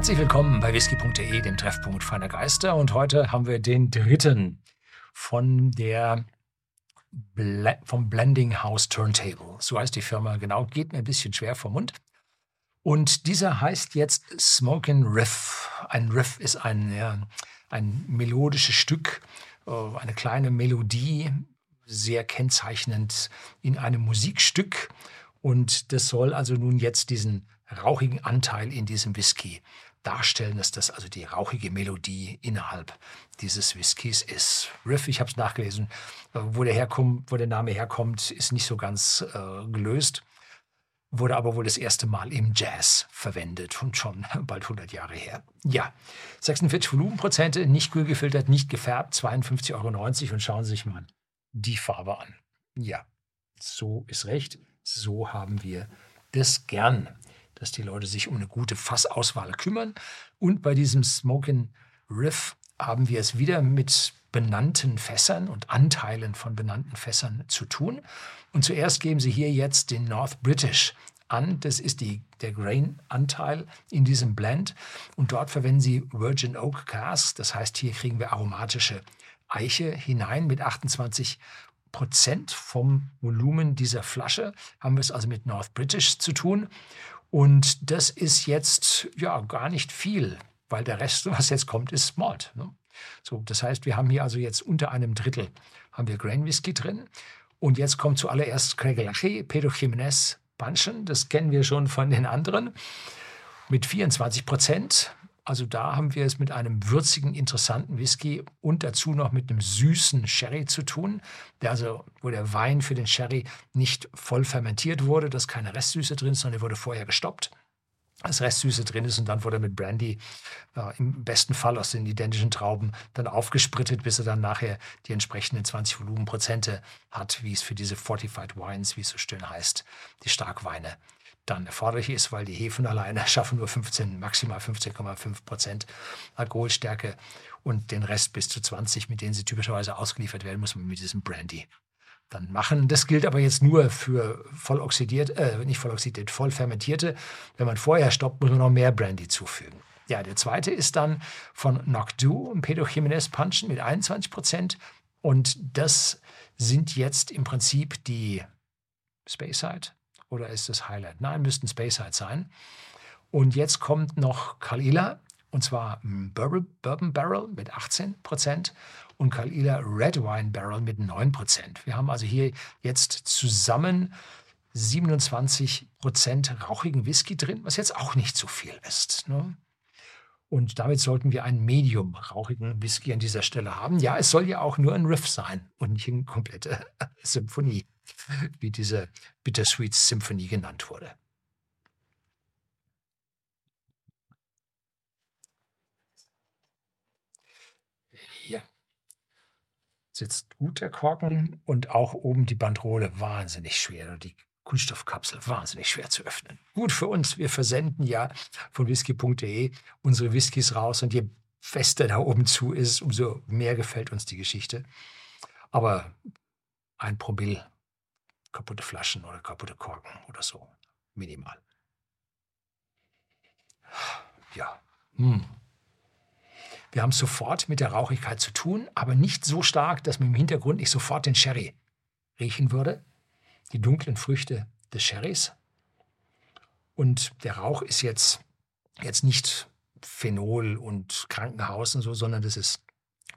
Herzlich willkommen bei whisky.de, dem Treffpunkt feiner Geister. Und heute haben wir den dritten von der Ble vom Blending House Turntable. So heißt die Firma genau. Geht mir ein bisschen schwer vom Mund. Und dieser heißt jetzt Smokin' Riff. Ein Riff ist ein, ja, ein melodisches Stück, äh, eine kleine Melodie, sehr kennzeichnend in einem Musikstück. Und das soll also nun jetzt diesen rauchigen Anteil in diesem Whisky darstellen, dass das also die rauchige Melodie innerhalb dieses Whiskys ist. Riff, ich habe es nachgelesen, äh, wo der, wo der Name herkommt, ist nicht so ganz äh, gelöst, wurde aber wohl das erste Mal im Jazz verwendet und schon bald 100 Jahre her. Ja, 46 Volumenprozente, nicht kühl gefiltert, nicht gefärbt, 52,90 Euro und schauen Sie sich mal die Farbe an. Ja, so ist recht, so haben wir das gern dass die Leute sich um eine gute Fassauswahl kümmern. Und bei diesem Smokin' Riff haben wir es wieder mit benannten Fässern und Anteilen von benannten Fässern zu tun. Und zuerst geben Sie hier jetzt den North British an. Das ist die, der Grain-Anteil in diesem Blend. Und dort verwenden Sie Virgin Oak Cask. Das heißt, hier kriegen wir aromatische Eiche hinein mit 28 Prozent vom Volumen dieser Flasche. Haben wir es also mit North British zu tun. Und das ist jetzt ja gar nicht viel, weil der Rest, was jetzt kommt, ist Malt. Ne? So, das heißt, wir haben hier also jetzt unter einem Drittel haben wir Grain Whisky drin. Und jetzt kommt zuallererst Craig Lache, Pedro Jimenez Bunchen. Das kennen wir schon von den anderen. Mit 24 Prozent. Also da haben wir es mit einem würzigen, interessanten Whisky und dazu noch mit einem süßen Sherry zu tun, der also, wo der Wein für den Sherry nicht voll fermentiert wurde, dass keine Restsüße drin ist, sondern er wurde vorher gestoppt. Dass Restsüße drin ist und dann wurde mit Brandy äh, im besten Fall aus den identischen Trauben dann aufgesprittet, bis er dann nachher die entsprechenden 20 Volumenprozente hat, wie es für diese Fortified Wines, wie es so schön heißt, die Starkweine dann erforderlich ist, weil die Hefen alleine schaffen nur 15, maximal 15,5 Prozent Alkoholstärke und den Rest bis zu 20, mit denen sie typischerweise ausgeliefert werden, muss man mit diesem Brandy dann machen. Das gilt aber jetzt nur für voll oxidiert, äh, nicht voll oxidiert, voll fermentierte. Wenn man vorher stoppt, muss man noch mehr Brandy zufügen. Ja, der zweite ist dann von Nocdu, ein Pedro Jimenez Punchen mit 21 Prozent. Und das sind jetzt im Prinzip die Speyside oder ist das Highlight? Nein, müssten Speyside sein. Und jetzt kommt noch Kalila, und zwar Bourbon, Bourbon Barrel mit 18 Prozent und Kalila Red Wine Barrel mit 9 Prozent. Wir haben also hier jetzt zusammen 27 Prozent rauchigen Whisky drin, was jetzt auch nicht so viel ist. Ne? Und damit sollten wir einen medium rauchigen Whisky an dieser Stelle haben. Ja, es soll ja auch nur ein Riff sein und nicht eine komplette Symphonie wie diese Bittersweet Symphony genannt wurde. Hier sitzt gut der Korken und auch oben die Bandrohle wahnsinnig schwer die Kunststoffkapsel wahnsinnig schwer zu öffnen. Gut für uns, wir versenden ja von whisky.de unsere Whiskys raus und je fester da oben zu ist, umso mehr gefällt uns die Geschichte. Aber ein Promille kaputte Flaschen oder kaputte Korken oder so. Minimal. Ja. Hm. Wir haben sofort mit der Rauchigkeit zu tun, aber nicht so stark, dass man im Hintergrund nicht sofort den Sherry riechen würde. Die dunklen Früchte des Sherrys. Und der Rauch ist jetzt, jetzt nicht Phenol und Krankenhaus und so, sondern das ist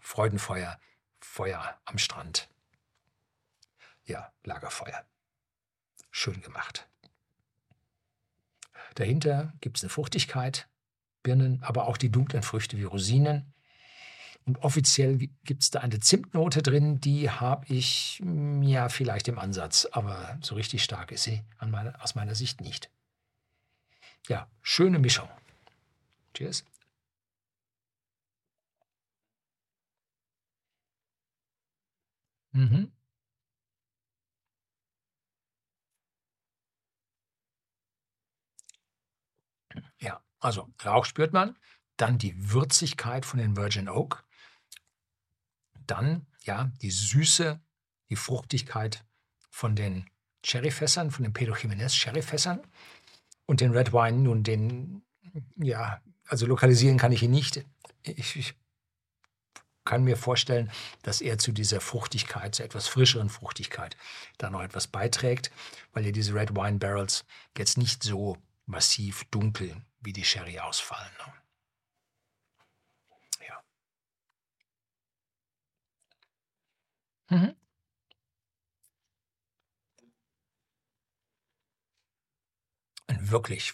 Freudenfeuer, Feuer am Strand ja, Lagerfeuer. Schön gemacht. Dahinter gibt es eine Fruchtigkeit, Birnen, aber auch die dunklen Früchte wie Rosinen. Und offiziell gibt es da eine Zimtnote drin, die habe ich hm, ja vielleicht im Ansatz, aber so richtig stark ist sie meine, aus meiner Sicht nicht. Ja, schöne Mischung. Cheers. Mhm. Ja, also Rauch spürt man, dann die Würzigkeit von den Virgin Oak, dann ja die Süße, die Fruchtigkeit von den Sherryfässern, von den Pedro Jimenez Sherryfässern und den Red Wine, nun den ja also lokalisieren kann ich ihn nicht. Ich, ich kann mir vorstellen, dass er zu dieser Fruchtigkeit, zu etwas frischeren Fruchtigkeit, da noch etwas beiträgt, weil ja diese Red Wine Barrels jetzt nicht so massiv dunkel wie die Sherry ausfallen. Ne? Mhm. Ein wirklich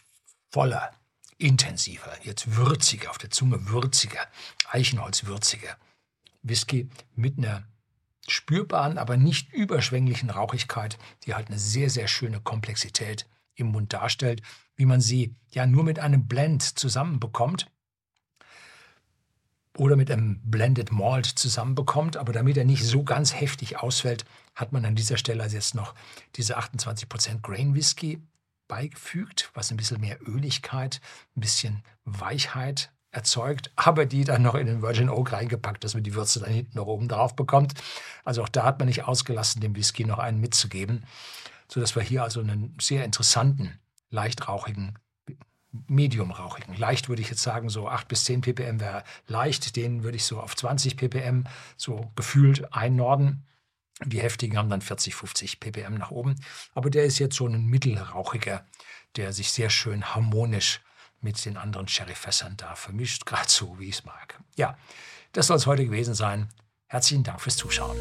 voller, intensiver, jetzt würziger, auf der Zunge würziger, Eichenholz-würziger Whisky mit einer spürbaren, aber nicht überschwänglichen Rauchigkeit, die halt eine sehr, sehr schöne Komplexität im Mund darstellt, wie man sie ja nur mit einem Blend zusammenbekommt oder mit einem Blended Malt zusammenbekommt, aber damit er nicht so ganz heftig ausfällt, hat man an dieser Stelle also jetzt noch diese 28% Grain Whisky beigefügt, was ein bisschen mehr Öligkeit, ein bisschen Weichheit erzeugt, aber die dann noch in den Virgin Oak reingepackt, dass man die Würze dann hinten noch oben drauf bekommt. Also auch da hat man nicht ausgelassen, dem Whisky noch einen mitzugeben, sodass wir hier also einen sehr interessanten, leicht rauchigen, medium rauchigen, leicht würde ich jetzt sagen, so 8 bis 10 ppm wäre leicht, den würde ich so auf 20 ppm so gefühlt einnorden. Die heftigen haben dann 40, 50 ppm nach oben. Aber der ist jetzt so ein mittelrauchiger, der sich sehr schön harmonisch mit den anderen Sherryfässern da vermischt, gerade so, wie ich es mag. Ja, das soll es heute gewesen sein. Herzlichen Dank fürs Zuschauen.